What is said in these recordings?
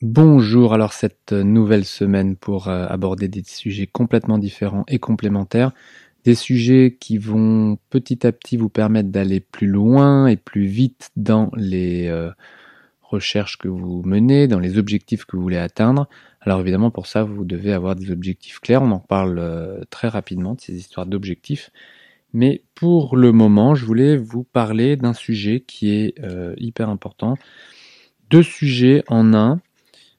Bonjour, alors cette nouvelle semaine pour euh, aborder des sujets complètement différents et complémentaires, des sujets qui vont petit à petit vous permettre d'aller plus loin et plus vite dans les euh, recherches que vous menez, dans les objectifs que vous voulez atteindre. Alors évidemment pour ça vous devez avoir des objectifs clairs, on en parle euh, très rapidement de ces histoires d'objectifs. Mais pour le moment, je voulais vous parler d'un sujet qui est hyper important. Deux sujets en un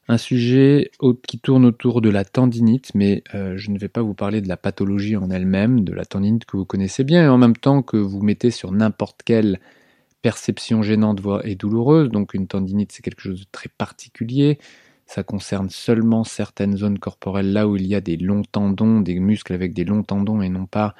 un sujet qui tourne autour de la tendinite, mais euh, je ne vais pas vous parler de la pathologie en elle-même, de la tendinite que vous connaissez bien, et en même temps que vous mettez sur n'importe quelle perception gênante et douloureuse. Donc une tendinite, c'est quelque chose de très particulier. Ça concerne seulement certaines zones corporelles là où il y a des longs tendons, des muscles avec des longs tendons et non pas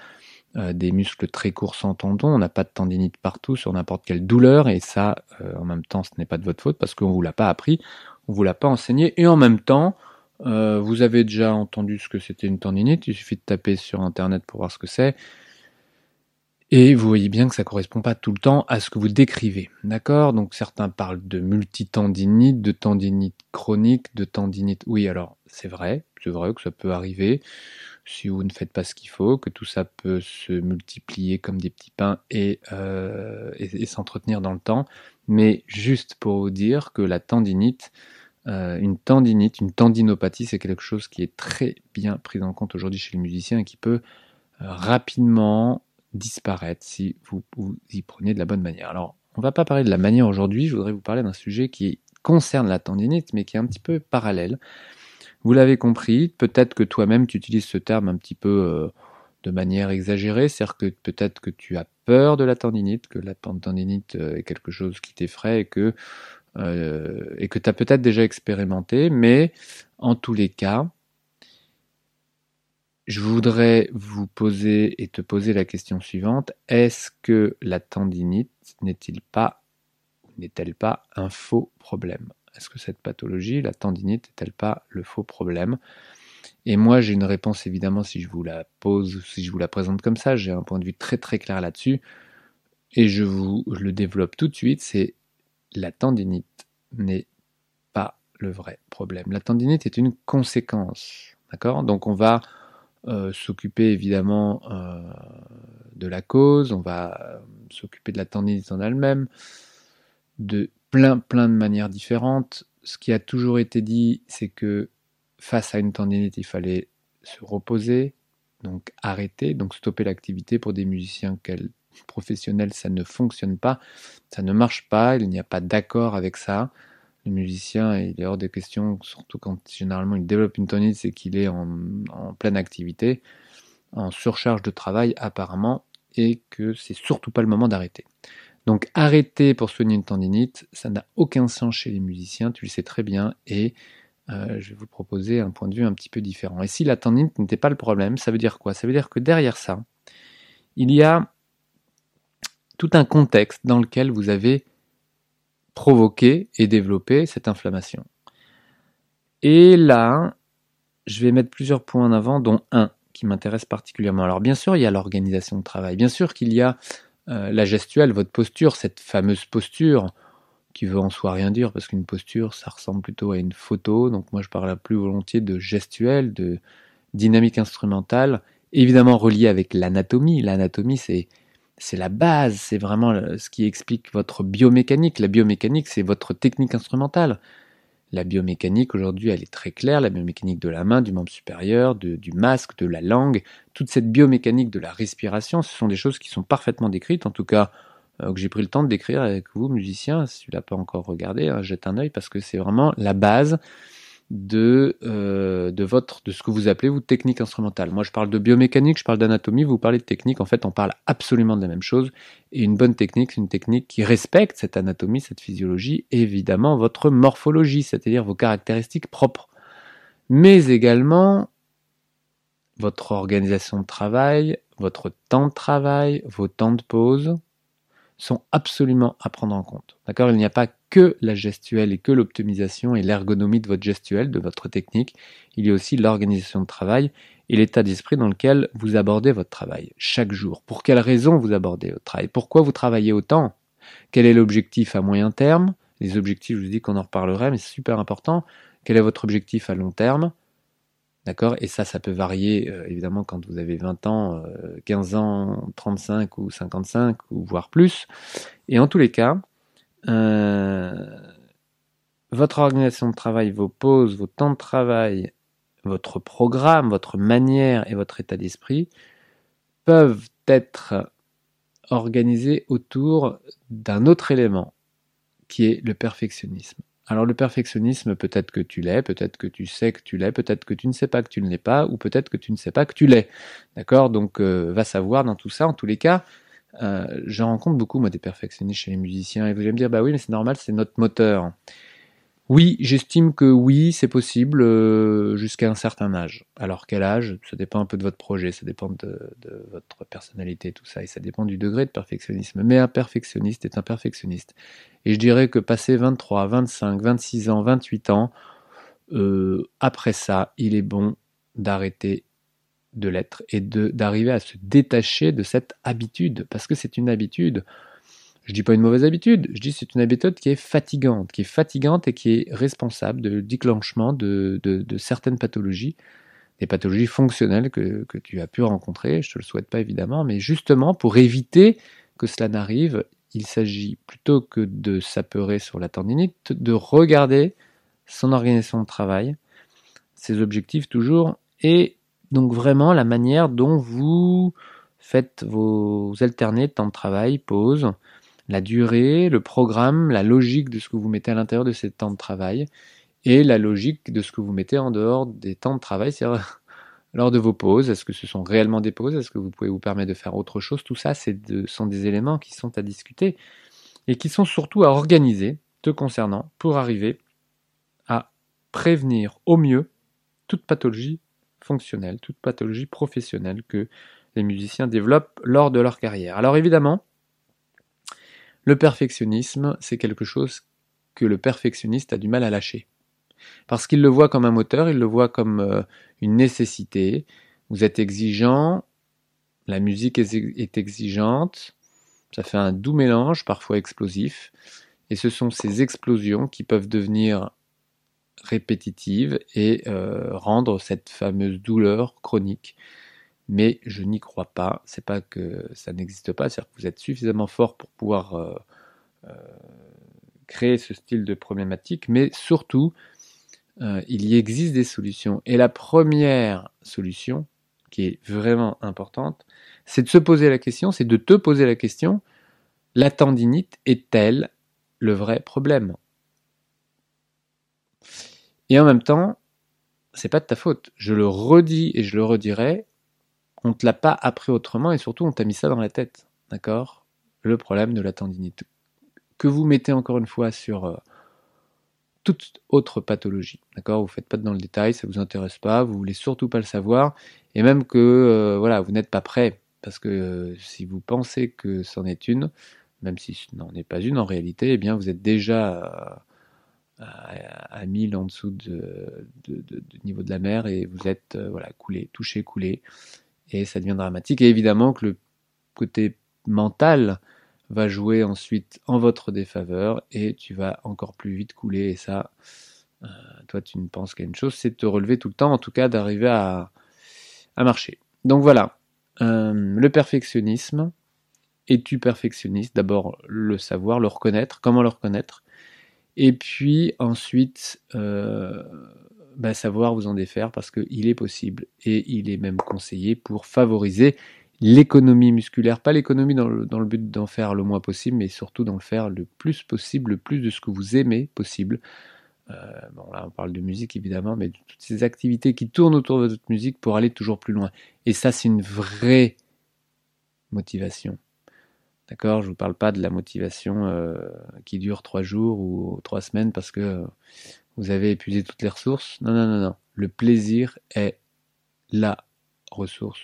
euh, des muscles très courts sans tendons. On n'a pas de tendinite partout sur n'importe quelle douleur et ça, euh, en même temps, ce n'est pas de votre faute parce qu'on vous l'a pas appris on vous l'a pas enseigné, et en même temps, euh, vous avez déjà entendu ce que c'était une tendinite, il suffit de taper sur internet pour voir ce que c'est, et vous voyez bien que ça correspond pas tout le temps à ce que vous décrivez. D'accord? Donc certains parlent de multitendinite, de tendinite chronique, de tendinite. Oui, alors c'est vrai, c'est vrai que ça peut arriver si vous ne faites pas ce qu'il faut, que tout ça peut se multiplier comme des petits pains et, euh, et s'entretenir dans le temps. Mais juste pour vous dire que la tendinite, euh, une tendinite, une tendinopathie, c'est quelque chose qui est très bien pris en compte aujourd'hui chez les musiciens et qui peut euh, rapidement disparaître si vous, y prenez de la bonne manière. Alors, on ne va pas parler de la manière aujourd'hui, je voudrais vous parler d'un sujet qui concerne la tendinite, mais qui est un petit peu parallèle. Vous l'avez compris, peut-être que toi-même tu utilises ce terme un petit peu euh, de manière exagérée, c'est-à-dire que peut-être que tu as peur de la tendinite, que la tendinite est quelque chose qui t'effraie et que euh, et que tu as peut-être déjà expérimenté, mais en tous les cas, je voudrais vous poser et te poser la question suivante. Est-ce que la tendinite n'est-il pas, n'est-elle pas un faux problème? Est-ce que cette pathologie, la tendinite, n'est-elle pas le faux problème? Et moi, j'ai une réponse évidemment si je vous la pose, si je vous la présente comme ça. J'ai un point de vue très très clair là-dessus. Et je vous le développe tout de suite. C'est la tendinite n'est pas le vrai problème. La tendinite est une conséquence. D'accord? Donc on va euh, s'occuper évidemment euh, de la cause, on va euh, s'occuper de la tendinite en elle-même, de plein plein de manières différentes. Ce qui a toujours été dit, c'est que face à une tendinite, il fallait se reposer, donc arrêter, donc stopper l'activité pour des musiciens qu'elle professionnel, ça ne fonctionne pas, ça ne marche pas, il n'y a pas d'accord avec ça. Le musicien, il est hors de question, surtout quand généralement il développe une tonite, c'est qu'il est en, pleine activité, en surcharge de travail apparemment, et que c'est surtout pas le moment d'arrêter. Donc arrêter pour soigner une tendinite, ça n'a aucun sens chez les musiciens, tu le sais très bien, et euh, je vais vous proposer un point de vue un petit peu différent. Et si la tendinite n'était pas le problème, ça veut dire quoi? Ça veut dire que derrière ça, il y a tout un contexte dans lequel vous avez provoqué et développé cette inflammation. Et là, je vais mettre plusieurs points en avant, dont un qui m'intéresse particulièrement. Alors bien sûr, il y a l'organisation de travail, bien sûr qu'il y a euh, la gestuelle, votre posture, cette fameuse posture qui veut en soi rien dire, parce qu'une posture, ça ressemble plutôt à une photo, donc moi je parle plus volontiers de gestuelle, de dynamique instrumentale, évidemment reliée avec l'anatomie. L'anatomie, c'est c'est la base, c'est vraiment ce qui explique votre biomécanique. La biomécanique, c'est votre technique instrumentale. La biomécanique, aujourd'hui, elle est très claire, la biomécanique de la main, du membre supérieur, du masque, de la langue, toute cette biomécanique de la respiration, ce sont des choses qui sont parfaitement décrites, en tout cas euh, que j'ai pris le temps de décrire avec vous, musiciens, si tu l'as pas encore regardé, hein, jette un œil, parce que c'est vraiment la base de, euh, de, votre, de ce que vous appelez vous technique instrumentale. Moi je parle de biomécanique, je parle d'anatomie, vous parlez de technique, en fait on parle absolument de la même chose. Et une bonne technique, c'est une technique qui respecte cette anatomie, cette physiologie, évidemment votre morphologie, c'est-à-dire vos caractéristiques propres. Mais également votre organisation de travail, votre temps de travail, vos temps de pause, sont absolument à prendre en compte. D'accord? Il n'y a pas que la gestuelle et que l'optimisation et l'ergonomie de votre gestuelle, de votre technique. Il y a aussi l'organisation de travail et l'état d'esprit dans lequel vous abordez votre travail chaque jour. Pour quelles raisons vous abordez votre travail? Pourquoi vous travaillez autant? Quel est l'objectif à moyen terme? Les objectifs, je vous dis qu'on en reparlerait, mais c'est super important. Quel est votre objectif à long terme? D'accord? Et ça, ça peut varier, euh, évidemment, quand vous avez 20 ans, 15 ans, 35 ou 55, ou voire plus. Et en tous les cas, votre organisation de travail, vos pauses, vos temps de travail, votre programme, votre manière et votre état d'esprit peuvent être organisés autour d'un autre élément qui est le perfectionnisme. Alors le perfectionnisme, peut-être que tu l'es, peut-être que tu sais que tu l'es, peut-être que tu ne sais pas que tu ne l'es pas, ou peut-être que tu ne sais pas que tu l'es. D'accord? Donc euh, va savoir dans tout ça. En tous les cas, euh, je rencontre beaucoup moi des perfectionnistes chez les musiciens et vous allez me dire bah oui mais c'est normal, c'est notre moteur. Oui, j'estime que oui, c'est possible euh, jusqu'à un certain âge. Alors quel âge? Ça dépend un peu de votre projet, ça dépend de, votre personnalité, tout ça, et ça dépend du degré de perfectionnisme. Mais un perfectionniste est un perfectionniste. Et je dirais que passé 23, 25, 26 ans, 28 ans, euh, après ça, il est bon d'arrêter de l'être et d'arriver à se détacher de cette habitude, parce que c'est une habitude. Je dis pas une mauvaise habitude, je dis c'est une habitude qui est fatigante, qui est fatigante et qui est responsable de déclenchement de, certaines pathologies, des pathologies fonctionnelles que, tu as pu rencontrer, je te le souhaite pas évidemment, mais justement pour éviter que cela n'arrive, il s'agit plutôt que de s'apeurer sur la tendinite, de regarder son organisation de travail, ses objectifs toujours, et donc vraiment la manière dont vous faites vos alternés de temps de travail, pause, la durée, le programme, la logique de ce que vous mettez à l'intérieur de ces temps de travail et la logique de ce que vous mettez en dehors des temps de travail, c'est-à-dire lors de vos pauses. Est-ce que ce sont réellement des pauses? Est-ce que vous pouvez vous permettre de faire autre chose? Tout ça, ce sont des éléments qui sont à discuter et qui sont surtout à organiser te concernant pour arriver à prévenir au mieux toute pathologie toute pathologie professionnelle que les musiciens développent lors de leur carrière. Alors évidemment, le perfectionnisme, c'est quelque chose que le perfectionniste a du mal à lâcher. Parce qu'il le voit comme un moteur, il le voit comme euh, une nécessité. Vous êtes exigeant, la musique est exigeante, ça fait un doux mélange, parfois explosif, et ce sont ces explosions qui peuvent devenir répétitives et euh, rendre cette fameuse douleur chronique mais je n'y crois pas. C'est pas que ça n'existe pas, c'est-à-dire que vous êtes suffisamment fort pour pouvoir euh, euh, créer ce style de problématique, mais surtout, il y existe des solutions. Et la première solution, qui est vraiment importante, c'est de se poser la question, c'est de te poser la question, la tendinite est-elle le vrai problème? Et en même temps, c'est pas de ta faute. Je le redis et je le redirai, on te l'a pas appris autrement et surtout on t'a mis ça dans la tête. D'accord? Le problème de la tendinite. Que vous mettez encore une fois sur euh, toute autre pathologie. D'accord? Vous faites pas dans le détail, ça ne vous intéresse pas, vous voulez surtout pas le savoir, et même que euh, voilà, vous n'êtes pas prêt, parce que euh, si vous pensez que c'en est une, même si ce n'en est pas une en réalité, eh bien vous êtes déjà à, 1000 en dessous de, du niveau de la mer et vous êtes voilà coulé, touché, coulé et ça devient dramatique. Et évidemment que le côté mental va jouer ensuite en votre défaveur et tu vas encore plus vite couler. Et ça, euh, toi, tu ne penses qu'à une chose, c'est de te relever tout le temps, en tout cas d'arriver à, à, marcher. Donc voilà, euh, le perfectionnisme. Es-tu perfectionniste? D'abord le savoir, le reconnaître, comment le reconnaître? Et puis ensuite, euh, bah, savoir vous en défaire parce qu'il est possible et il est même conseillé pour favoriser l'économie musculaire, pas l'économie dans le, but d'en faire le moins possible, mais surtout d'en faire le plus possible, le plus de ce que vous aimez possible. Euh, bon là on parle de musique évidemment, mais de toutes ces activités qui tournent autour de votre musique pour aller toujours plus loin. Et ça c'est une vraie motivation. D'accord Je ne vous parle pas de la motivation euh, qui dure trois jours ou trois semaines parce que vous avez épuisé toutes les ressources. Non, non, non, non. Le plaisir est la ressource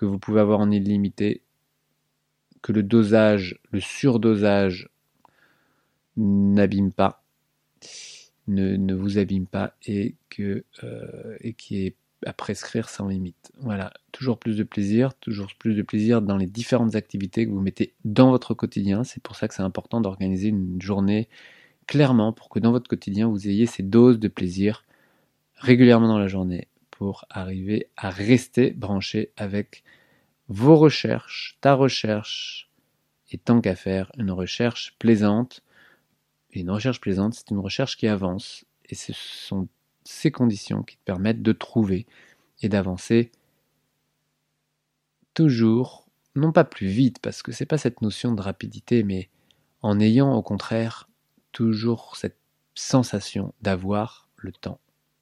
que vous pouvez avoir en illimité, que le dosage, le surdosage n'abîme pas, ne, vous abîme pas et, que, euh, et qui est à prescrire sans limite. Voilà, toujours plus de plaisir, toujours plus de plaisir dans les différentes activités que vous mettez dans votre quotidien. C'est pour ça que c'est important d'organiser une journée clairement pour que dans votre quotidien, vous ayez ces doses de plaisir régulièrement dans la journée pour arriver à rester branché avec vos recherches, ta recherche, et tant qu'à faire, une recherche plaisante. Une recherche plaisante, c'est une recherche qui avance. Et ce sont ces conditions qui te permettent de trouver et d'avancer toujours, non pas plus vite, parce que c'est pas cette notion de rapidité, mais en ayant au contraire toujours cette sensation d'avoir le temps.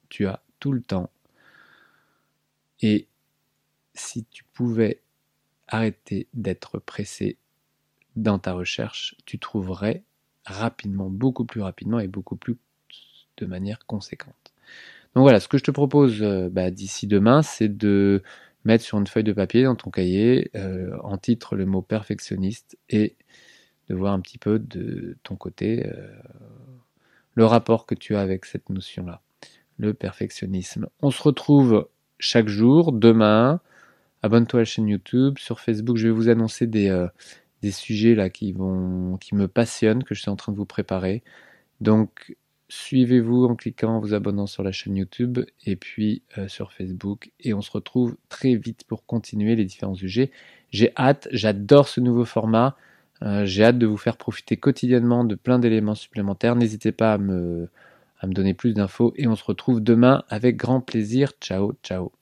Tu as tout le temps. Et si tu pouvais arrêter d'être pressé dans ta recherche, tu trouverais rapidement, beaucoup plus rapidement et beaucoup plus de manière conséquente. Donc voilà, ce que je te propose euh, bah, d'ici demain, c'est de mettre sur une feuille de papier dans ton cahier euh, en titre le mot perfectionniste et de voir un petit peu de ton côté euh, le rapport que tu as avec cette notion-là, le perfectionnisme. On se retrouve chaque jour, demain. Abonne-toi à la chaîne YouTube, sur Facebook, je vais vous annoncer des, sujets là qui qui me passionnent, que je suis en train de vous préparer. Donc suivez-vous en cliquant, en vous abonnant sur la chaîne YouTube et puis euh, sur Facebook. Et on se retrouve très vite pour continuer les différents sujets. J'ai hâte, j'adore ce nouveau format. Euh, j'ai hâte de vous faire profiter quotidiennement de plein d'éléments supplémentaires. N'hésitez pas à me, à me donner plus d'infos et on se retrouve demain avec grand plaisir. Ciao, ciao.